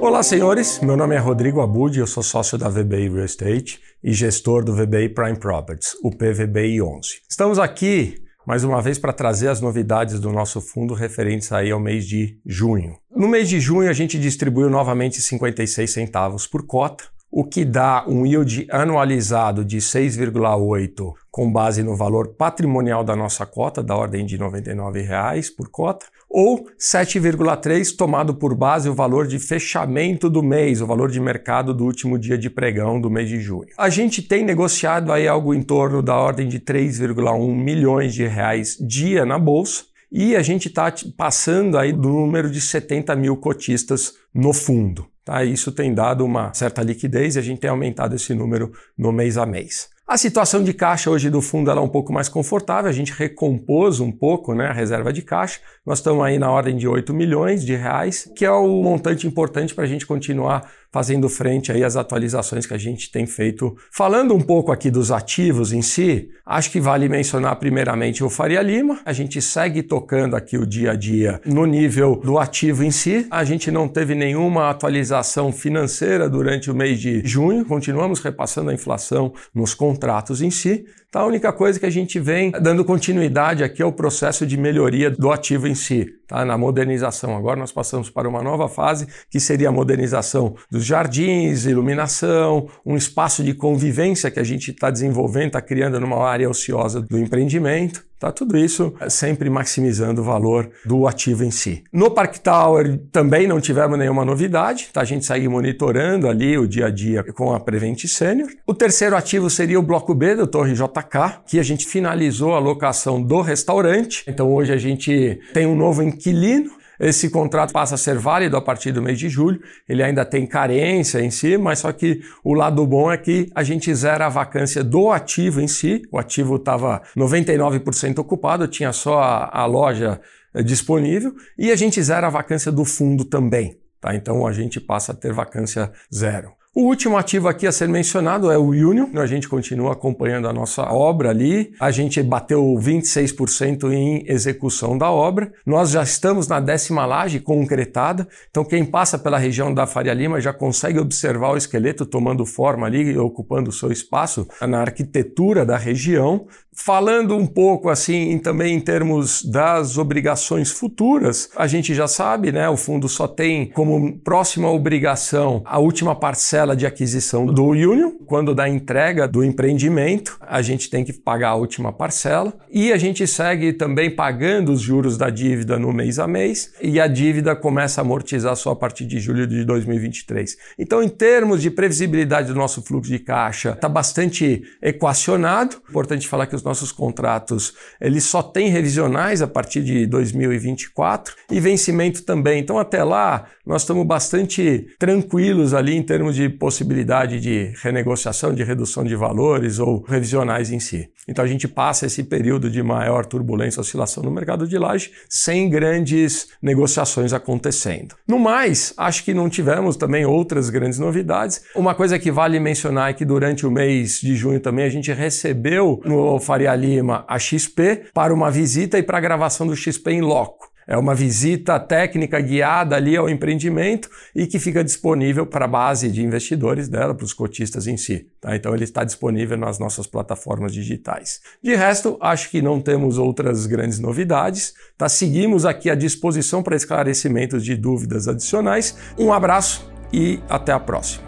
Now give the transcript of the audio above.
Olá, senhores. Meu nome é Rodrigo Abud, eu sou sócio da VBI Real Estate e gestor do VBI Prime Properties, o PVBI 11. Estamos aqui mais uma vez para trazer as novidades do nosso fundo referentes aí ao mês de junho. No mês de junho a gente distribuiu novamente 56 centavos por cota, o que dá um yield anualizado de 6,8 com base no valor patrimonial da nossa cota, da ordem de R$ 99,00 por cota, ou 7,3 tomado por base o valor de fechamento do mês, o valor de mercado do último dia de pregão do mês de junho. A gente tem negociado aí algo em torno da ordem de 3,1 milhões de reais dia na bolsa, e a gente está passando aí do número de 70 mil cotistas no fundo. Tá? Isso tem dado uma certa liquidez e a gente tem aumentado esse número no mês a mês. A situação de caixa hoje do fundo é um pouco mais confortável, a gente recompôs um pouco né, a reserva de caixa. Nós estamos aí na ordem de 8 milhões de reais, que é um montante importante para a gente continuar fazendo frente aí às atualizações que a gente tem feito. Falando um pouco aqui dos ativos em si, acho que vale mencionar primeiramente o Faria Lima. A gente segue tocando aqui o dia a dia no nível do ativo em si. A gente não teve nenhuma atualização financeira durante o mês de junho, continuamos repassando a inflação nos contratos em si. Então, a única coisa que a gente vem dando continuidade aqui é o processo de melhoria do ativo em si, tá? na modernização. Agora nós passamos para uma nova fase, que seria a modernização dos jardins, iluminação, um espaço de convivência que a gente está desenvolvendo, está criando numa área ociosa do empreendimento. Tá tudo isso sempre maximizando o valor do ativo em si. No Park Tower também não tivemos nenhuma novidade, tá? A gente segue monitorando ali o dia a dia com a Prevent Senior. O terceiro ativo seria o bloco B do Torre JK, que a gente finalizou a locação do restaurante. Então hoje a gente tem um novo inquilino esse contrato passa a ser válido a partir do mês de julho. Ele ainda tem carência em si, mas só que o lado bom é que a gente zera a vacância do ativo em si. O ativo estava 99% ocupado, tinha só a, a loja eh, disponível e a gente zera a vacância do fundo também. Tá? Então a gente passa a ter vacância zero. O último ativo aqui a ser mencionado é o Union. A gente continua acompanhando a nossa obra ali. A gente bateu 26% em execução da obra. Nós já estamos na décima laje concretada. Então, quem passa pela região da Faria Lima já consegue observar o esqueleto tomando forma ali, ocupando o seu espaço na arquitetura da região. Falando um pouco assim também em termos das obrigações futuras, a gente já sabe, né? O fundo só tem como próxima obrigação a última parcela de aquisição do Union. Quando da entrega do empreendimento, a gente tem que pagar a última parcela e a gente segue também pagando os juros da dívida no mês a mês e a dívida começa a amortizar só a partir de julho de 2023. Então, em termos de previsibilidade do nosso fluxo de caixa, está bastante equacionado. Importante falar que os nossos contratos eles só têm revisionais a partir de 2024 e vencimento também. Então até lá nós estamos bastante tranquilos ali em termos de possibilidade de renegociação, de redução de valores ou revisionais em si. Então a gente passa esse período de maior turbulência, oscilação no mercado de laje sem grandes negociações acontecendo. No mais, acho que não tivemos também outras grandes novidades. Uma coisa que vale mencionar é que durante o mês de junho também a gente recebeu no Faria Lima a XP para uma visita e para a gravação do XP em loco. É uma visita técnica guiada ali ao empreendimento e que fica disponível para a base de investidores dela, para os cotistas em si. Tá? Então ele está disponível nas nossas plataformas digitais. De resto, acho que não temos outras grandes novidades. Tá? Seguimos aqui à disposição para esclarecimentos de dúvidas adicionais. Um abraço e até a próxima.